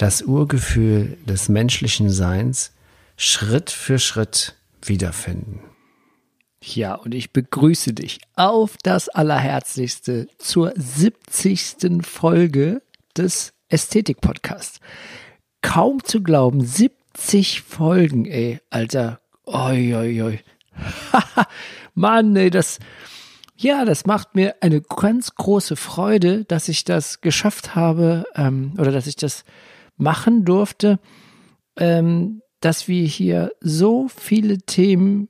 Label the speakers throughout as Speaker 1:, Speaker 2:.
Speaker 1: das Urgefühl des menschlichen Seins Schritt für Schritt wiederfinden.
Speaker 2: Ja, und ich begrüße dich auf das Allerherzlichste zur 70. Folge des Ästhetik-Podcasts. Kaum zu glauben, 70 Folgen, ey, Alter. Oi, oi, oi. Mann, ey, das, ja, das macht mir eine ganz große Freude, dass ich das geschafft habe ähm, oder dass ich das machen durfte, ähm, dass wir hier so viele Themen,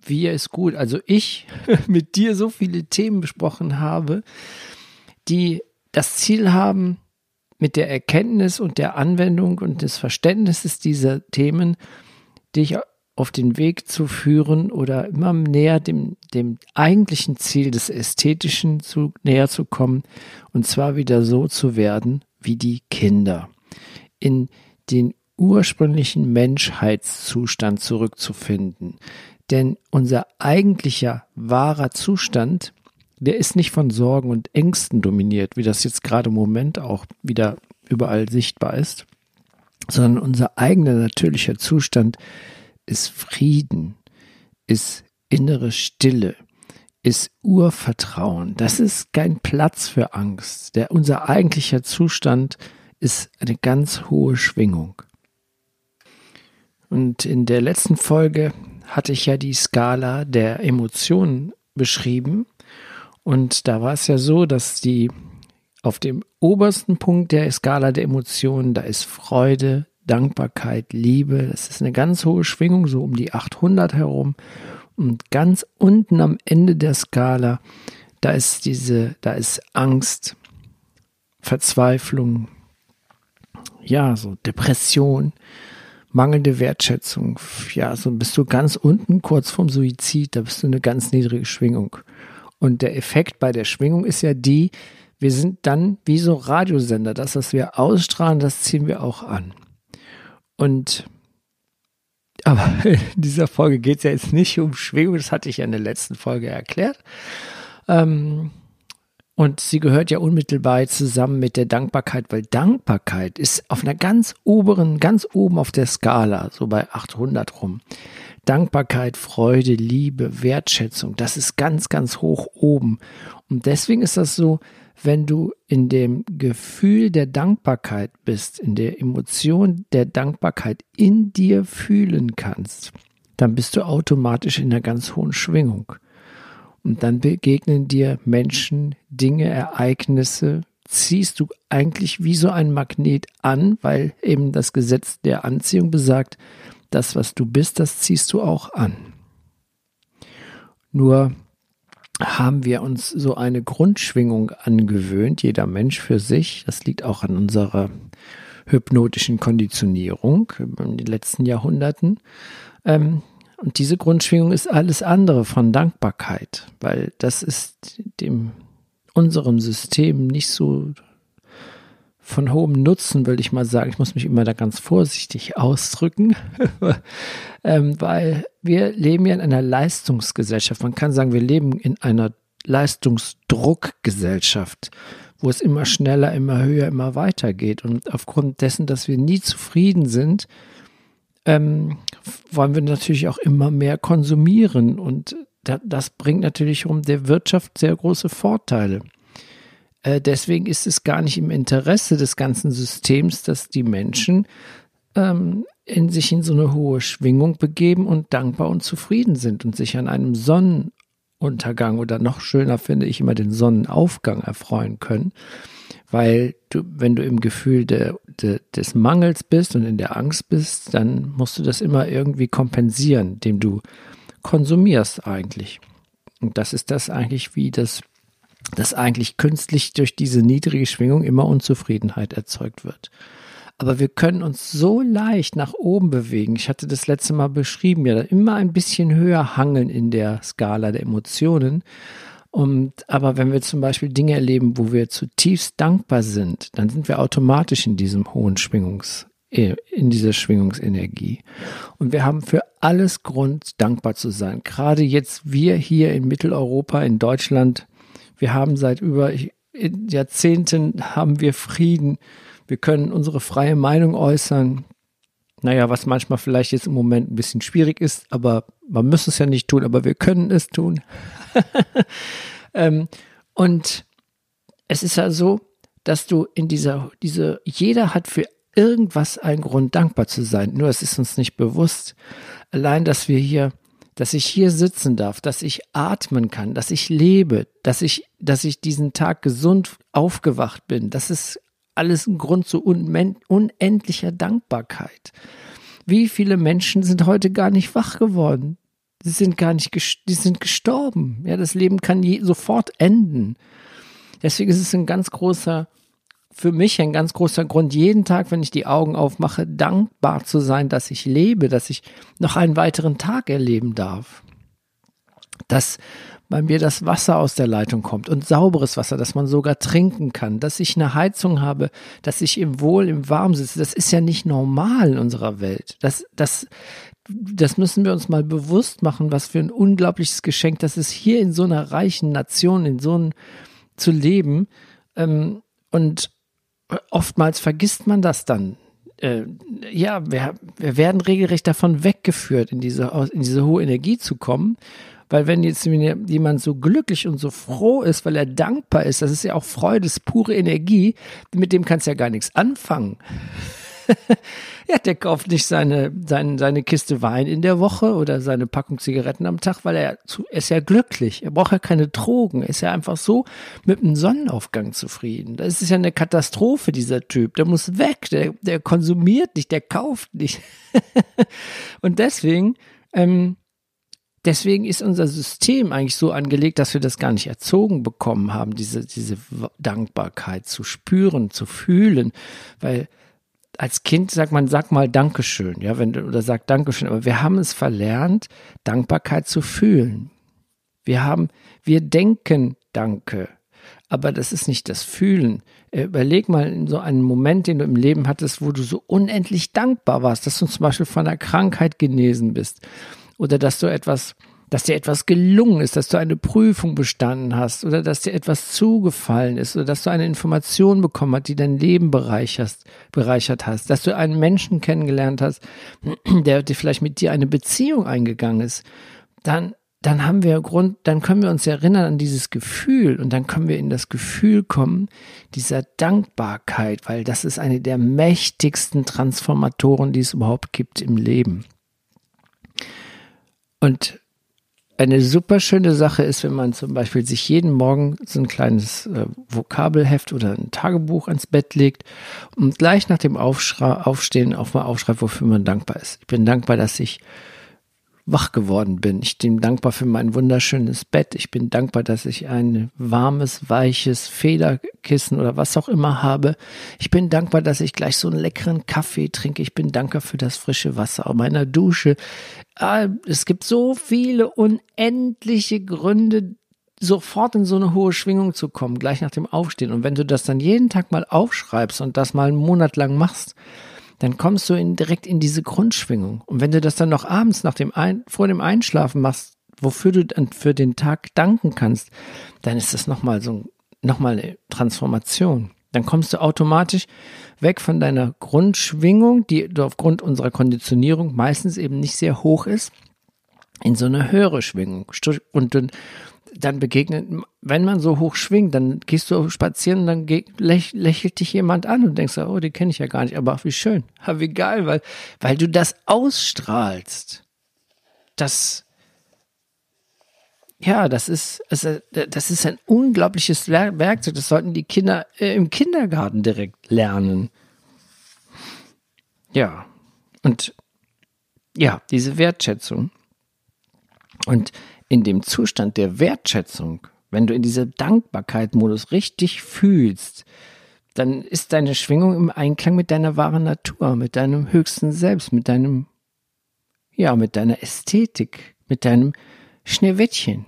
Speaker 2: wie es gut, also ich mit dir so viele Themen besprochen habe, die das Ziel haben, mit der Erkenntnis und der Anwendung und des Verständnisses dieser Themen dich auf den Weg zu führen oder immer näher dem, dem eigentlichen Ziel des Ästhetischen zu, näher zu kommen und zwar wieder so zu werden wie die Kinder. In den ursprünglichen Menschheitszustand zurückzufinden. Denn unser eigentlicher wahrer Zustand, der ist nicht von Sorgen und Ängsten dominiert, wie das jetzt gerade im Moment auch wieder überall sichtbar ist, sondern unser eigener natürlicher Zustand ist Frieden, ist innere Stille, ist Urvertrauen. Das ist kein Platz für Angst. Der, unser eigentlicher Zustand ist eine ganz hohe Schwingung. Und in der letzten Folge hatte ich ja die Skala der Emotionen beschrieben. Und da war es ja so, dass die auf dem obersten Punkt der Skala der Emotionen, da ist Freude, Dankbarkeit, Liebe. Das ist eine ganz hohe Schwingung, so um die 800 herum. Und ganz unten am Ende der Skala, da ist diese, da ist Angst, Verzweiflung, ja, so Depression, mangelnde Wertschätzung. Ja, so bist du ganz unten, kurz vorm Suizid, da bist du eine ganz niedrige Schwingung. Und der Effekt bei der Schwingung ist ja die, wir sind dann wie so Radiosender. Das, was wir ausstrahlen, das ziehen wir auch an. Und aber in dieser Folge geht es ja jetzt nicht um Schwingung, das hatte ich ja in der letzten Folge erklärt. Ähm, und sie gehört ja unmittelbar zusammen mit der Dankbarkeit, weil Dankbarkeit ist auf einer ganz oberen, ganz oben auf der Skala, so bei 800 rum. Dankbarkeit, Freude, Liebe, Wertschätzung, das ist ganz, ganz hoch oben. Und deswegen ist das so, wenn du in dem Gefühl der Dankbarkeit bist, in der Emotion der Dankbarkeit in dir fühlen kannst, dann bist du automatisch in einer ganz hohen Schwingung. Und dann begegnen dir Menschen, Dinge, Ereignisse, ziehst du eigentlich wie so ein Magnet an, weil eben das Gesetz der Anziehung besagt, das, was du bist, das ziehst du auch an. Nur haben wir uns so eine Grundschwingung angewöhnt, jeder Mensch für sich. Das liegt auch an unserer hypnotischen Konditionierung in den letzten Jahrhunderten. Ähm, und diese Grundschwingung ist alles andere von Dankbarkeit, weil das ist dem unserem System nicht so von hohem Nutzen, will ich mal sagen. Ich muss mich immer da ganz vorsichtig ausdrücken, ähm, weil wir leben ja in einer Leistungsgesellschaft. Man kann sagen, wir leben in einer Leistungsdruckgesellschaft, wo es immer schneller, immer höher, immer weiter geht. Und aufgrund dessen, dass wir nie zufrieden sind, ähm, wollen wir natürlich auch immer mehr konsumieren. Und das bringt natürlich um der Wirtschaft sehr große Vorteile. Äh, deswegen ist es gar nicht im Interesse des ganzen Systems, dass die Menschen ähm, in sich in so eine hohe Schwingung begeben und dankbar und zufrieden sind und sich an einem Sonnenuntergang oder noch schöner finde ich immer den Sonnenaufgang erfreuen können. Weil du, wenn du im Gefühl de, de, des Mangels bist und in der Angst bist, dann musst du das immer irgendwie kompensieren, indem du konsumierst eigentlich. Und das ist das eigentlich, wie das dass eigentlich künstlich durch diese niedrige Schwingung immer Unzufriedenheit erzeugt wird. Aber wir können uns so leicht nach oben bewegen. Ich hatte das letzte Mal beschrieben, ja, immer ein bisschen höher hangeln in der Skala der Emotionen. Und, aber wenn wir zum Beispiel Dinge erleben, wo wir zutiefst dankbar sind, dann sind wir automatisch in diesem hohen Schwingungs, äh, in dieser Schwingungsenergie. Und wir haben für alles Grund, dankbar zu sein. Gerade jetzt wir hier in Mitteleuropa, in Deutschland, wir haben seit über Jahrzehnten haben wir Frieden. Wir können unsere freie Meinung äußern. Naja, was manchmal vielleicht jetzt im Moment ein bisschen schwierig ist, aber man muss es ja nicht tun, aber wir können es tun. ähm, und es ist ja so, dass du in dieser, diese, jeder hat für irgendwas einen Grund dankbar zu sein. Nur es ist uns nicht bewusst. Allein, dass wir hier, dass ich hier sitzen darf, dass ich atmen kann, dass ich lebe, dass ich, dass ich diesen Tag gesund aufgewacht bin, das ist alles ein Grund zu unendlicher Dankbarkeit. Wie viele Menschen sind heute gar nicht wach geworden? Sie sind gar nicht, die sind gestorben. Ja, das Leben kann je, sofort enden. Deswegen ist es ein ganz großer, für mich ein ganz großer Grund, jeden Tag, wenn ich die Augen aufmache, dankbar zu sein, dass ich lebe, dass ich noch einen weiteren Tag erleben darf. Dass bei mir das Wasser aus der Leitung kommt und sauberes Wasser, dass man sogar trinken kann, dass ich eine Heizung habe, dass ich im Wohl, im Warm sitze. Das ist ja nicht normal in unserer Welt. Das, das, das müssen wir uns mal bewusst machen, was für ein unglaubliches Geschenk das ist, hier in so einer reichen Nation, in so einem zu leben. Ähm, und oftmals vergisst man das dann. Äh, ja, wir, wir werden regelrecht davon weggeführt, in diese, in diese hohe Energie zu kommen. Weil wenn jetzt jemand so glücklich und so froh ist, weil er dankbar ist, das ist ja auch Freude, das ist pure Energie, mit dem kannst du ja gar nichts anfangen. ja, der kauft nicht seine, seine, seine Kiste Wein in der Woche oder seine Packung Zigaretten am Tag, weil er, zu, er ist ja glücklich. Er braucht ja keine Drogen. Er ist ja einfach so mit einem Sonnenaufgang zufrieden. Das ist ja eine Katastrophe, dieser Typ. Der muss weg. Der, der konsumiert nicht, der kauft nicht. Und deswegen, ähm, Deswegen ist unser System eigentlich so angelegt, dass wir das gar nicht erzogen bekommen haben, diese, diese Dankbarkeit zu spüren, zu fühlen. Weil als Kind sagt man, sag mal Dankeschön, ja, wenn oder sag Dankeschön, aber wir haben es verlernt, Dankbarkeit zu fühlen. Wir haben, wir denken Danke, aber das ist nicht das Fühlen. Äh, überleg mal in so einen Moment, den du im Leben hattest, wo du so unendlich dankbar warst, dass du zum Beispiel von einer Krankheit genesen bist oder dass du etwas dass dir etwas gelungen ist, dass du eine Prüfung bestanden hast oder dass dir etwas zugefallen ist oder dass du eine Information bekommen hast, die dein Leben bereichert, bereichert hast, dass du einen Menschen kennengelernt hast, der, vielleicht mit dir eine Beziehung eingegangen ist, dann dann haben wir Grund, dann können wir uns erinnern an dieses Gefühl und dann können wir in das Gefühl kommen dieser Dankbarkeit, weil das ist eine der mächtigsten Transformatoren, die es überhaupt gibt im Leben. Und eine super schöne Sache ist, wenn man zum Beispiel sich jeden Morgen so ein kleines äh, Vokabelheft oder ein Tagebuch ans Bett legt und gleich nach dem Aufstehen auch mal aufschreibt, wofür man dankbar ist. Ich bin dankbar, dass ich wach geworden bin. Ich bin dankbar für mein wunderschönes Bett. Ich bin dankbar, dass ich ein warmes, weiches Federkissen oder was auch immer habe. Ich bin dankbar, dass ich gleich so einen leckeren Kaffee trinke. Ich bin dankbar für das frische Wasser meiner Dusche. Ah, es gibt so viele unendliche Gründe, sofort in so eine hohe Schwingung zu kommen, gleich nach dem Aufstehen. Und wenn du das dann jeden Tag mal aufschreibst und das mal einen Monat lang machst, dann kommst du in, direkt in diese Grundschwingung. Und wenn du das dann noch abends nach dem Ein, vor dem Einschlafen machst, wofür du dann für den Tag danken kannst, dann ist das nochmal so, nochmal eine Transformation. Dann kommst du automatisch weg von deiner Grundschwingung, die aufgrund unserer Konditionierung meistens eben nicht sehr hoch ist, in so eine höhere Schwingung. Und dann begegnet, wenn man so hoch schwingt, dann gehst du spazieren und dann läch, lächelt dich jemand an und denkst, oh, den kenne ich ja gar nicht, aber wie schön, wie geil, weil, weil du das ausstrahlst. Das, ja, das ist, das ist ein unglaubliches Werkzeug. Das sollten die Kinder äh, im Kindergarten direkt lernen. Ja, und ja, diese Wertschätzung. Und in dem Zustand der Wertschätzung, wenn du in diesem Dankbarkeit-Modus richtig fühlst, dann ist deine Schwingung im Einklang mit deiner wahren Natur, mit deinem höchsten Selbst, mit deinem, ja, mit deiner Ästhetik, mit deinem Schneewittchen.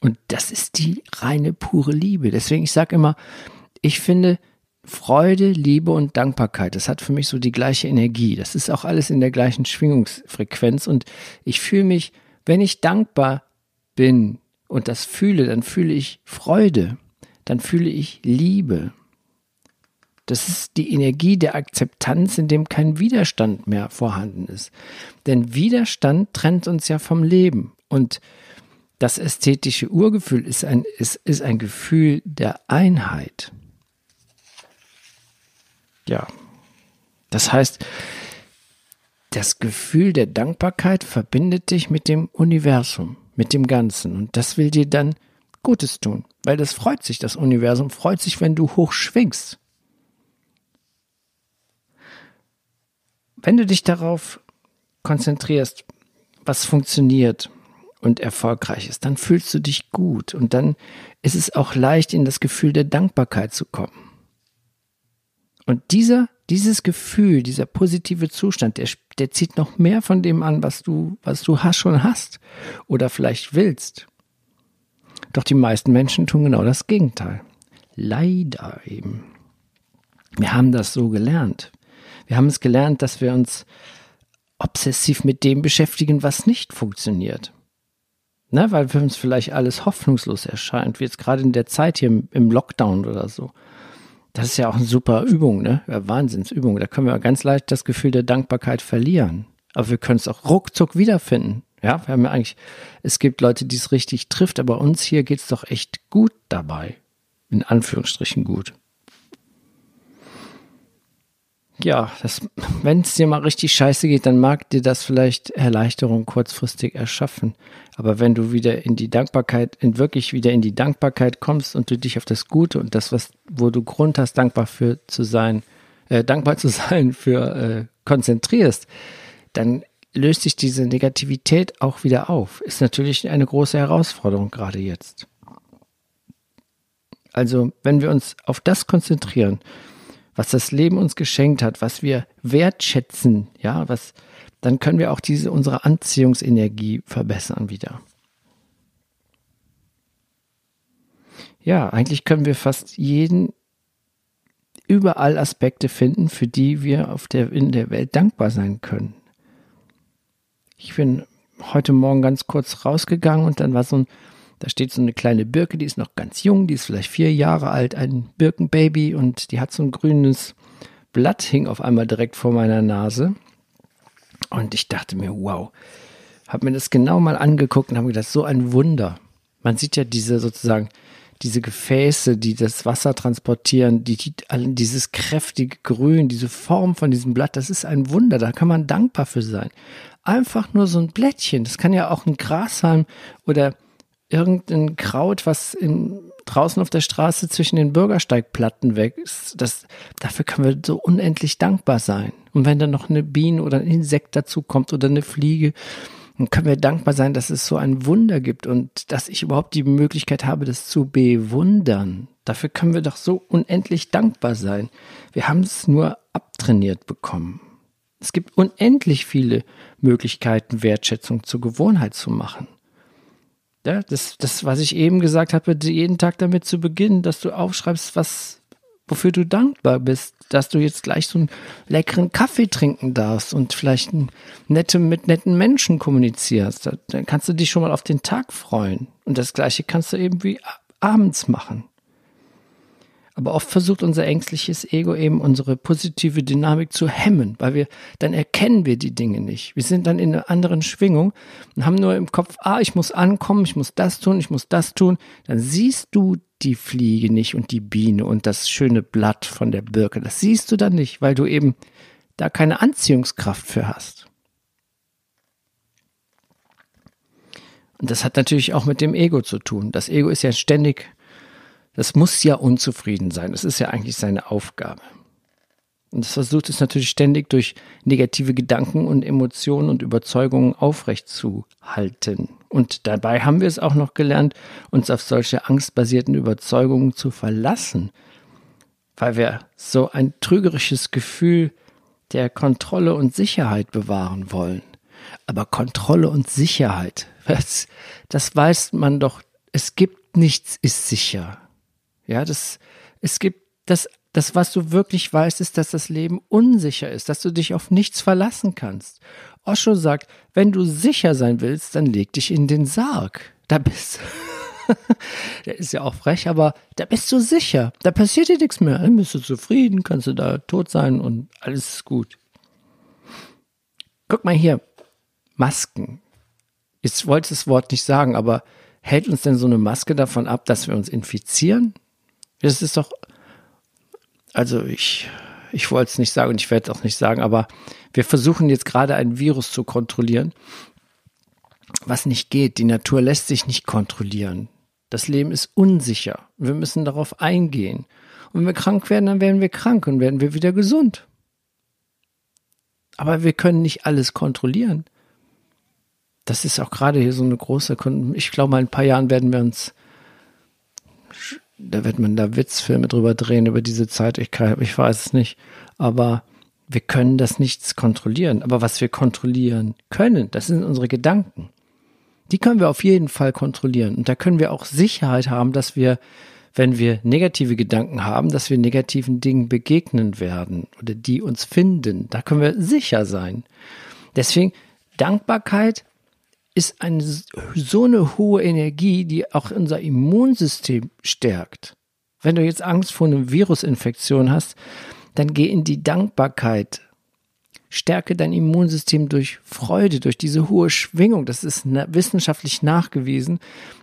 Speaker 2: Und das ist die reine, pure Liebe. Deswegen, ich sage immer, ich finde Freude, Liebe und Dankbarkeit, das hat für mich so die gleiche Energie. Das ist auch alles in der gleichen Schwingungsfrequenz. Und ich fühle mich, wenn ich dankbar bin und das fühle, dann fühle ich Freude, dann fühle ich Liebe. Das ist die Energie der Akzeptanz, in dem kein Widerstand mehr vorhanden ist. Denn Widerstand trennt uns ja vom Leben. Und das ästhetische Urgefühl ist ein, ist, ist ein Gefühl der Einheit. Ja. Das heißt, das Gefühl der Dankbarkeit verbindet dich mit dem Universum, mit dem Ganzen. Und das will dir dann Gutes tun, weil das freut sich, das Universum freut sich, wenn du hoch schwingst. Wenn du dich darauf konzentrierst, was funktioniert, und erfolgreich ist, dann fühlst du dich gut und dann ist es auch leicht, in das Gefühl der Dankbarkeit zu kommen. Und dieser, dieses Gefühl, dieser positive Zustand, der, der zieht noch mehr von dem an, was du, was du hast, schon hast oder vielleicht willst. Doch die meisten Menschen tun genau das Gegenteil. Leider eben. Wir haben das so gelernt. Wir haben es gelernt, dass wir uns obsessiv mit dem beschäftigen, was nicht funktioniert ne, weil für uns vielleicht alles hoffnungslos erscheint, wie jetzt gerade in der Zeit hier im, Lockdown oder so. Das ist ja auch eine super Übung, ne? Ja, Wahnsinnsübung. Da können wir ganz leicht das Gefühl der Dankbarkeit verlieren. Aber wir können es auch ruckzuck wiederfinden. Ja, wir haben ja eigentlich, es gibt Leute, die es richtig trifft, aber uns hier geht es doch echt gut dabei. In Anführungsstrichen gut ja, wenn es dir mal richtig scheiße geht, dann mag dir das vielleicht Erleichterung kurzfristig erschaffen. Aber wenn du wieder in die Dankbarkeit, in wirklich wieder in die Dankbarkeit kommst und du dich auf das Gute und das, was, wo du Grund hast, dankbar für zu sein, äh, dankbar zu sein, für äh, konzentrierst, dann löst sich diese Negativität auch wieder auf. Ist natürlich eine große Herausforderung gerade jetzt. Also, wenn wir uns auf das konzentrieren, was das Leben uns geschenkt hat, was wir wertschätzen, ja, was, dann können wir auch diese, unsere Anziehungsenergie verbessern wieder. Ja, eigentlich können wir fast jeden, überall Aspekte finden, für die wir auf der, in der Welt dankbar sein können. Ich bin heute Morgen ganz kurz rausgegangen und dann war so ein da steht so eine kleine Birke, die ist noch ganz jung, die ist vielleicht vier Jahre alt, ein Birkenbaby und die hat so ein grünes Blatt, hing auf einmal direkt vor meiner Nase. Und ich dachte mir, wow, habe mir das genau mal angeguckt und habe gedacht, so ein Wunder. Man sieht ja diese sozusagen, diese Gefäße, die das Wasser transportieren, die, die, dieses kräftige Grün, diese Form von diesem Blatt, das ist ein Wunder, da kann man dankbar für sein. Einfach nur so ein Blättchen, das kann ja auch ein Grashalm oder irgendein Kraut, was in, draußen auf der Straße zwischen den Bürgersteigplatten wächst. Das, dafür können wir so unendlich dankbar sein. Und wenn dann noch eine Biene oder ein Insekt dazu kommt oder eine Fliege, dann können wir dankbar sein, dass es so ein Wunder gibt und dass ich überhaupt die Möglichkeit habe, das zu bewundern. Dafür können wir doch so unendlich dankbar sein. Wir haben es nur abtrainiert bekommen. Es gibt unendlich viele Möglichkeiten, Wertschätzung zur Gewohnheit zu machen. Ja, das, das, was ich eben gesagt habe, jeden Tag damit zu beginnen, dass du aufschreibst, was, wofür du dankbar bist, dass du jetzt gleich so einen leckeren Kaffee trinken darfst und vielleicht nette, mit netten Menschen kommunizierst. Dann kannst du dich schon mal auf den Tag freuen. Und das Gleiche kannst du eben wie abends machen. Aber oft versucht unser ängstliches Ego eben unsere positive Dynamik zu hemmen, weil wir, dann erkennen wir die Dinge nicht. Wir sind dann in einer anderen Schwingung und haben nur im Kopf, ah, ich muss ankommen, ich muss das tun, ich muss das tun. Dann siehst du die Fliege nicht und die Biene und das schöne Blatt von der Birke. Das siehst du dann nicht, weil du eben da keine Anziehungskraft für hast. Und das hat natürlich auch mit dem Ego zu tun. Das Ego ist ja ständig das muss ja unzufrieden sein. Das ist ja eigentlich seine Aufgabe. Und das versucht es natürlich ständig durch negative Gedanken und Emotionen und Überzeugungen aufrechtzuhalten. Und dabei haben wir es auch noch gelernt, uns auf solche angstbasierten Überzeugungen zu verlassen. weil wir so ein trügerisches Gefühl der Kontrolle und Sicherheit bewahren wollen. Aber Kontrolle und Sicherheit, das, das weiß man doch, es gibt nichts ist sicher. Ja, das, es gibt das, das, was du wirklich weißt, ist, dass das Leben unsicher ist, dass du dich auf nichts verlassen kannst. Osho sagt, wenn du sicher sein willst, dann leg dich in den Sarg. Da bist der ist ja auch frech, aber da bist du sicher. Da passiert dir nichts mehr. Dann bist du zufrieden, kannst du da tot sein und alles ist gut. Guck mal hier. Masken. Ich wollte das Wort nicht sagen, aber hält uns denn so eine Maske davon ab, dass wir uns infizieren? Das ist doch, also ich, ich wollte es nicht sagen und ich werde es auch nicht sagen, aber wir versuchen jetzt gerade ein Virus zu kontrollieren, was nicht geht. Die Natur lässt sich nicht kontrollieren. Das Leben ist unsicher. Wir müssen darauf eingehen. Und wenn wir krank werden, dann werden wir krank und werden wir wieder gesund. Aber wir können nicht alles kontrollieren. Das ist auch gerade hier so eine große, ich glaube, mal in ein paar Jahren werden wir uns, da wird man da Witzfilme drüber drehen, über diese Zeit, ich, kann, ich weiß es nicht. Aber wir können das nichts kontrollieren. Aber was wir kontrollieren können, das sind unsere Gedanken die können wir auf jeden Fall kontrollieren. Und da können wir auch Sicherheit haben, dass wir, wenn wir negative Gedanken haben, dass wir negativen Dingen begegnen werden oder die uns finden. Da können wir sicher sein. Deswegen, Dankbarkeit ist eine, so eine hohe Energie, die auch unser Immunsystem stärkt. Wenn du jetzt Angst vor einer Virusinfektion hast, dann geh in die Dankbarkeit stärke dein Immunsystem durch Freude, durch diese hohe Schwingung. Das ist wissenschaftlich nachgewiesen,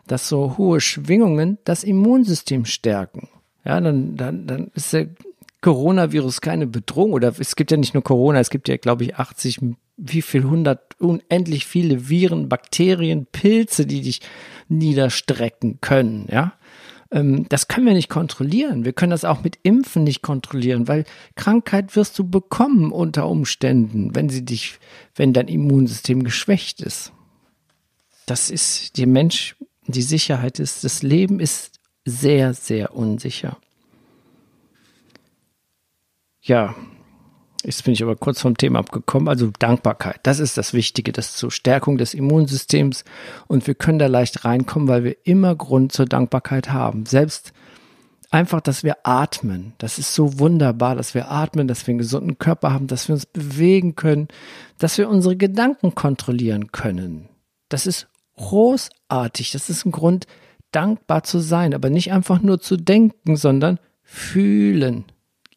Speaker 2: dass so hohe Schwingungen das Immunsystem stärken. Ja, dann, dann, dann ist der Coronavirus keine Bedrohung oder es gibt ja nicht nur Corona, es gibt ja, glaube ich, 80, wie viel, 100, unendlich viele Viren, Bakterien, Pilze, die dich niederstrecken können, ja ähm, das können wir nicht kontrollieren. Wir können das auch mit Impfen nicht kontrollieren, weil Krankheit wirst du bekommen unter Umständen, wenn sie dich, wenn dein Immunsystem geschwächt ist. Das ist die Mensch, die Sicherheit ist, das Leben ist sehr, sehr unsicher. Ja, Jetzt bin ich aber kurz vom Thema abgekommen. Also Dankbarkeit, das ist das Wichtige, das zur Stärkung des Immunsystems. Und wir können da leicht reinkommen, weil wir immer Grund zur Dankbarkeit haben. Selbst einfach, dass wir atmen. Das ist so wunderbar, dass wir atmen, dass wir einen gesunden Körper haben, dass wir uns bewegen können, dass wir unsere Gedanken kontrollieren können. Das ist großartig. Das ist ein Grund, dankbar zu sein, aber nicht einfach nur zu denken, sondern fühlen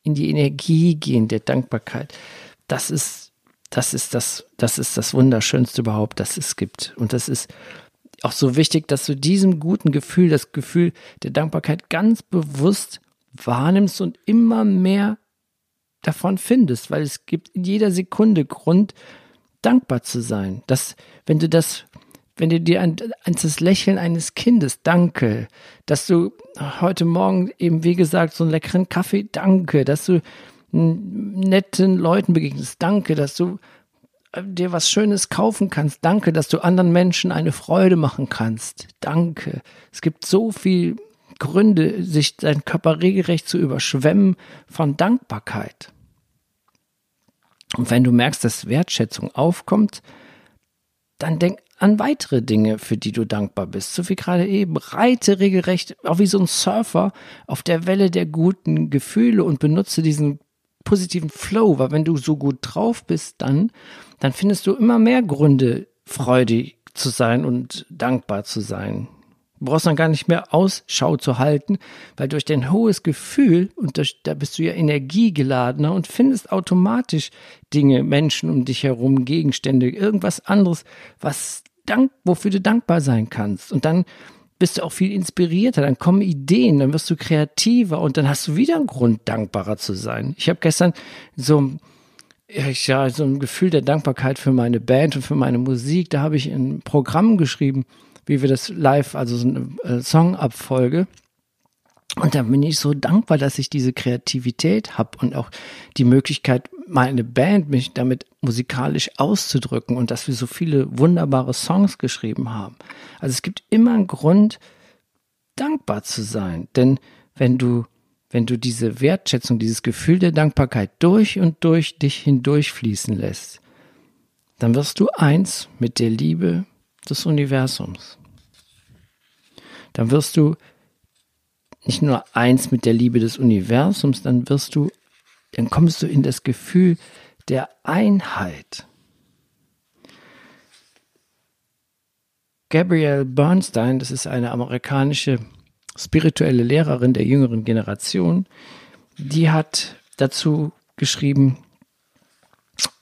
Speaker 2: in die Energie gehen der Dankbarkeit. Das ist, das ist das, das ist das Wunderschönste überhaupt, das es gibt. Und das ist auch so wichtig, dass du diesem guten Gefühl, das Gefühl der Dankbarkeit ganz bewusst wahrnimmst und immer mehr davon findest, weil es gibt in jeder Sekunde Grund, dankbar zu sein. Dass, wenn du das wenn du dir ein, ein, das Lächeln eines Kindes, danke, dass du heute Morgen eben, wie gesagt, so einen leckeren Kaffee, danke, dass du netten Leuten begegnest, danke, dass du äh, dir was Schönes kaufen kannst, danke, dass du anderen Menschen eine Freude machen kannst, danke. Es gibt so viel Gründe, sich dein Körper regelrecht zu überschwemmen von Dankbarkeit. Und wenn du merkst, dass Wertschätzung aufkommt, dann denk an weitere Dinge, für die du dankbar bist. So wie gerade eben. Reite regelrecht, auch wie so ein Surfer, auf der Welle der guten Gefühle und benutze diesen positiven Flow, weil wenn du so gut drauf bist, dann, dann findest du immer mehr Gründe, freudig zu sein und dankbar zu sein. Du brauchst dann gar nicht mehr Ausschau zu halten, weil durch dein hohes Gefühl, und durch, da bist du ja energiegeladener und findest automatisch Dinge, Menschen um dich herum, Gegenstände, irgendwas anderes, was dank, wofür du dankbar sein kannst. Und dann bist du auch viel inspirierter, dann kommen Ideen, dann wirst du kreativer und dann hast du wieder einen Grund, dankbarer zu sein. Ich habe gestern so, ja, so ein Gefühl der Dankbarkeit für meine Band und für meine Musik. Da habe ich ein Programm geschrieben, wie wir das live, also so eine äh, Songabfolge. Und da bin ich so dankbar, dass ich diese Kreativität habe und auch die Möglichkeit, meine Band mich damit musikalisch auszudrücken und dass wir so viele wunderbare Songs geschrieben haben. Also es gibt immer einen Grund, dankbar zu sein. Denn wenn du wenn du diese Wertschätzung, dieses Gefühl der Dankbarkeit durch und durch dich hindurchfließen lässt, dann wirst du eins mit der Liebe des Universums. Dann wirst du nicht nur eins mit der Liebe des Universums, dann wirst du, dann kommst du in das Gefühl der Einheit. Gabrielle Bernstein, das ist eine amerikanische spirituelle Lehrerin der jüngeren Generation, die hat dazu geschrieben,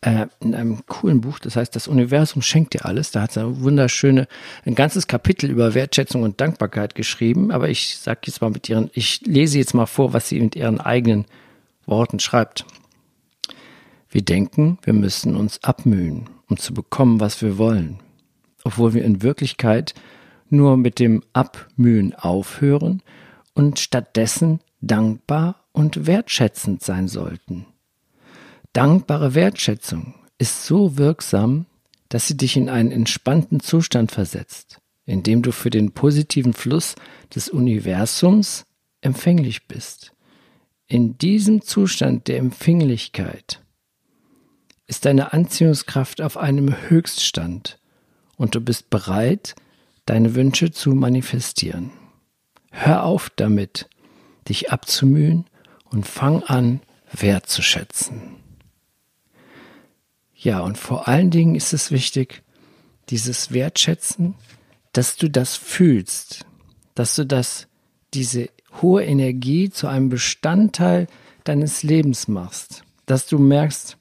Speaker 2: äh, in einem coolen Buch, das heißt, das Universum schenkt dir alles. Da hat sie ein wunderschöne, ein ganzes Kapitel über Wertschätzung und Dankbarkeit geschrieben. Aber ich sage jetzt mal mit ihren, ich lese jetzt mal vor, was sie mit ihren eigenen Worten schreibt. Wir denken, wir müssen uns abmühen, um zu bekommen, was wir wollen, obwohl wir in Wirklichkeit nur mit dem Abmühen aufhören und stattdessen dankbar und wertschätzend sein sollten. Dankbare Wertschätzung ist so wirksam, dass sie dich in einen entspannten Zustand versetzt, in dem du für den positiven Fluss des Universums empfänglich bist. In diesem Zustand der Empfänglichkeit ist deine Anziehungskraft auf einem Höchststand und du bist bereit, deine Wünsche zu manifestieren. Hör auf damit, dich abzumühen und fang an, wertzuschätzen. Ja, und vor allen Dingen ist es wichtig, dieses Wertschätzen, dass du das fühlst, dass du das, diese hohe Energie zu einem Bestandteil deines Lebens machst, dass du merkst,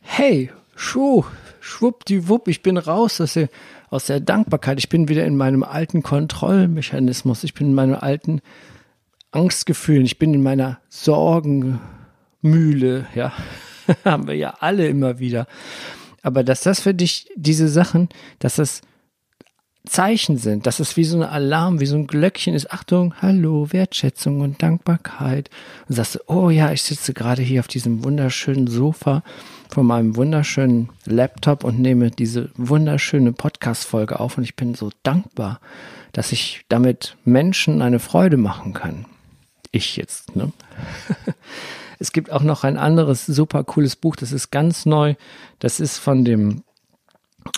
Speaker 2: hey, schuh, schwuppdiwupp, ich bin raus aus der, aus der Dankbarkeit, ich bin wieder in meinem alten Kontrollmechanismus, ich bin in meinen alten Angstgefühlen, ich bin in meiner Sorgenmühle, ja. haben wir ja alle immer wieder. Aber dass das für dich, diese Sachen, dass das Zeichen sind, dass es wie so ein Alarm, wie so ein Glöckchen ist, Achtung, Hallo, Wertschätzung und Dankbarkeit. Und sagst du, oh ja, ich sitze gerade hier auf diesem wunderschönen Sofa vor meinem wunderschönen Laptop und nehme diese wunderschöne Podcast-Folge auf und ich bin so dankbar, dass ich damit Menschen eine Freude machen kann. Ich jetzt, ne? Es gibt auch noch ein anderes super cooles Buch, das ist ganz neu. Das ist von dem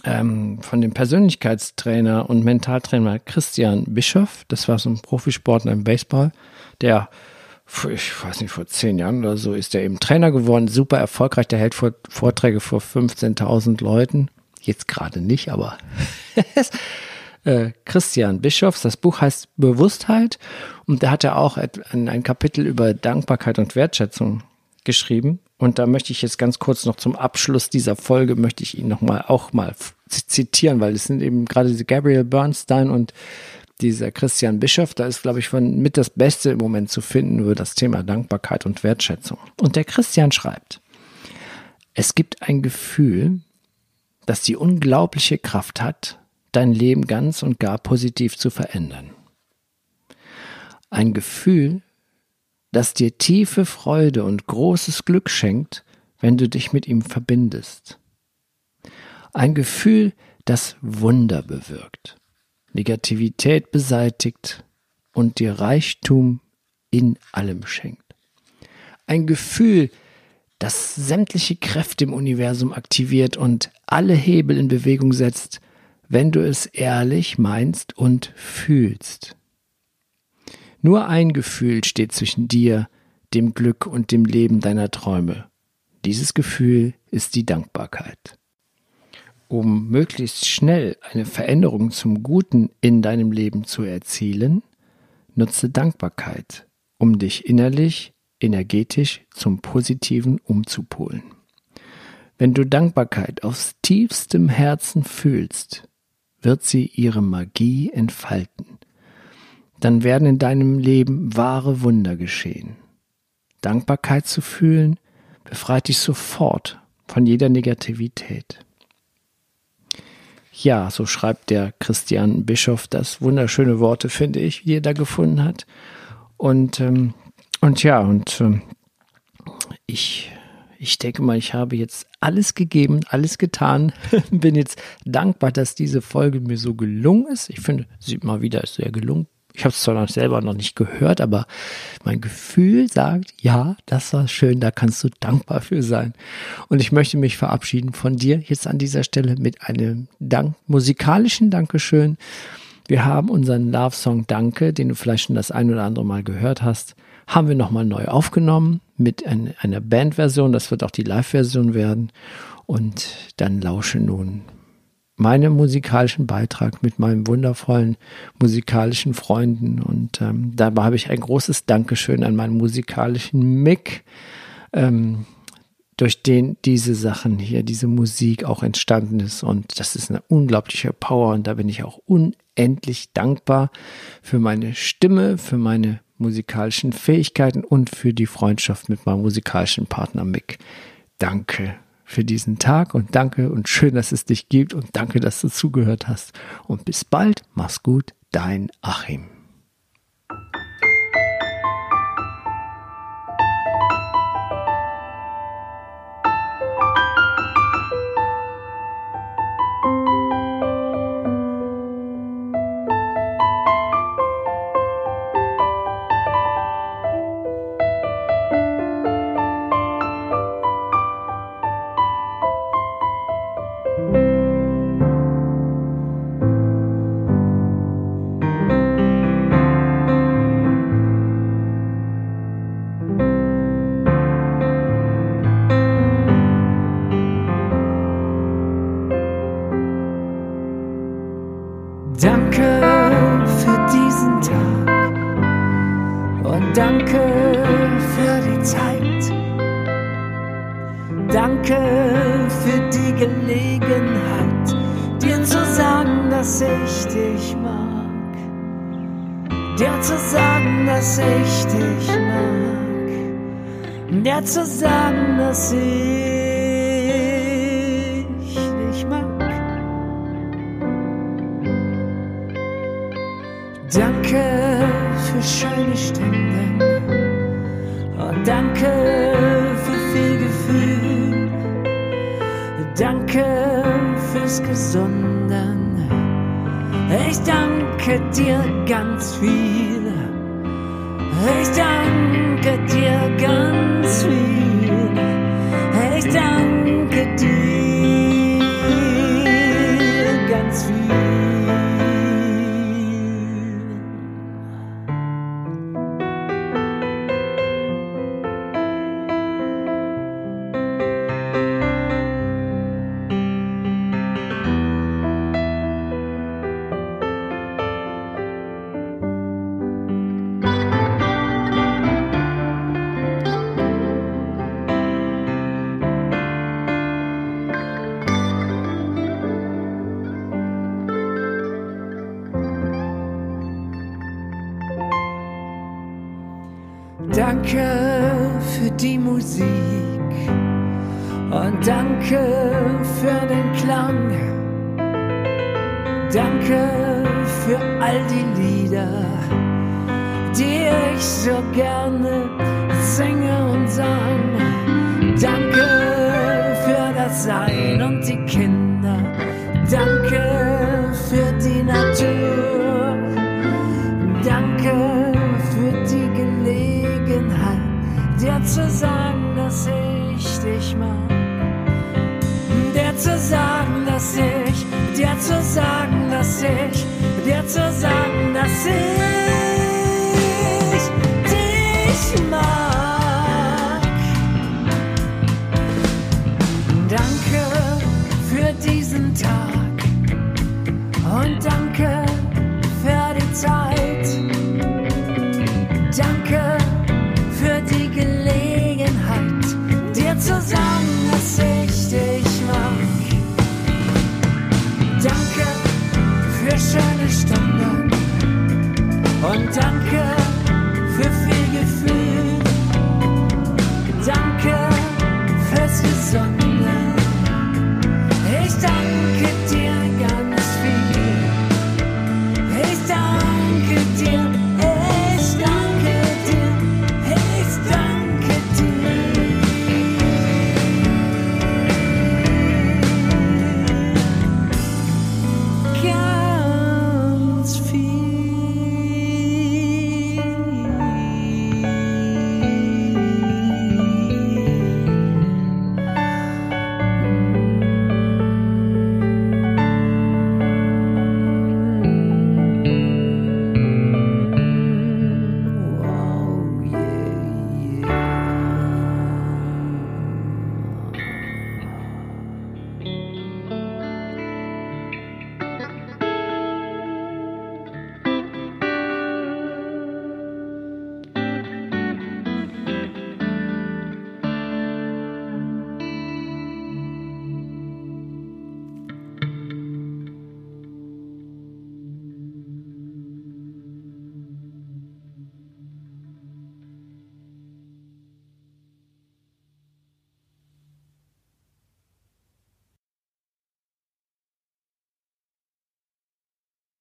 Speaker 2: ähm, von dem Persönlichkeitstrainer und Mentaltrainer Christian Bischoff. Das war so ein Profisportler im Baseball, der ich weiß nicht, vor zehn Jahren oder so ist er eben Trainer geworden, super erfolgreich. Der hält Vorträge vor 15.000 Leuten. Jetzt gerade nicht, aber äh, Christian Bischofs. Das Buch heißt Bewusstheit und da hat er auch ein, Kapitel über Dankbarkeit und Wertschätzung geschrieben. Und da möchte ich jetzt ganz kurz noch zum Abschluss dieser Folge möchte ich ihn noch mal auch mal zitieren, weil es sind eben gerade diese Gabriel Bernstein und dieser Christian Bischof, da ist, glaube ich, von mit das Beste im Moment zu finden über das Thema Dankbarkeit und Wertschätzung. Und der Christian schreibt, es gibt ein Gefühl, das die unglaubliche Kraft hat, dein Leben ganz und gar positiv zu verändern. Ein Gefühl, das dir tiefe Freude und großes Glück schenkt, wenn du dich mit ihm verbindest. Ein Gefühl, das Wunder bewirkt, Negativität beseitigt und dir Reichtum in allem schenkt. Ein Gefühl, das sämtliche Kräfte im Universum aktiviert und alle Hebel in Bewegung setzt, wenn du es ehrlich meinst und fühlst. Nur ein Gefühl steht zwischen dir, dem Glück und dem Leben deiner Träume. Dieses Gefühl ist die Dankbarkeit. Um möglichst schnell eine Veränderung zum Guten in deinem Leben zu erzielen, nutze Dankbarkeit, um dich innerlich, energetisch zum Positiven umzupolen. Wenn du Dankbarkeit aus tiefstem Herzen fühlst, wird sie ihre Magie entfalten. Dann werden in deinem Leben wahre Wunder geschehen. Dankbarkeit zu fühlen, befreit dich sofort von jeder Negativität. Ja, so schreibt der Christian Bischof das. Wunderschöne Worte, finde ich, die er da gefunden hat. Und, ähm, und ja, und ähm, ich ich denke mal, ich habe jetzt alles gegeben, alles getan. Bin jetzt dankbar, dass diese Folge mir so gelungen ist. Ich finde, sieht mal wieder, ist sehr gelungen. Ich habe es zwar noch selber noch nicht gehört, aber mein Gefühl sagt, ja, das war schön, da kannst du dankbar für sein. Und ich möchte mich verabschieden von dir jetzt an dieser Stelle mit einem Dank, musikalischen Dankeschön. Wir haben unseren Love Song Danke, den du vielleicht schon das ein oder andere Mal gehört hast, haben wir nochmal neu aufgenommen mit ein, einer Bandversion. Das wird auch die Live-Version werden. Und dann lausche nun meinem musikalischen Beitrag mit meinen wundervollen musikalischen Freunden. Und ähm, dabei habe ich ein großes Dankeschön an meinen musikalischen Mick, ähm, durch den diese Sachen hier, diese Musik auch entstanden ist. Und das ist eine unglaubliche Power. Und da bin ich auch unendlich dankbar für meine Stimme, für meine musikalischen Fähigkeiten und für die Freundschaft mit meinem musikalischen Partner Mick. Danke für diesen Tag und danke und schön, dass es dich gibt und danke, dass du zugehört hast. Und bis bald, mach's gut, dein Achim.
Speaker 1: Dir zu sagen, dass ich dich mag. Danke für schöne Stunden und danke für viel Gefühl. Danke fürs Gesunden. Ich danke dir ganz viel. Ich danke dir ganz Danke für die Musik und danke für den Klang. Danke für all die Lieder, die ich so gerne singe und sang. Danke für das Sein und sagen,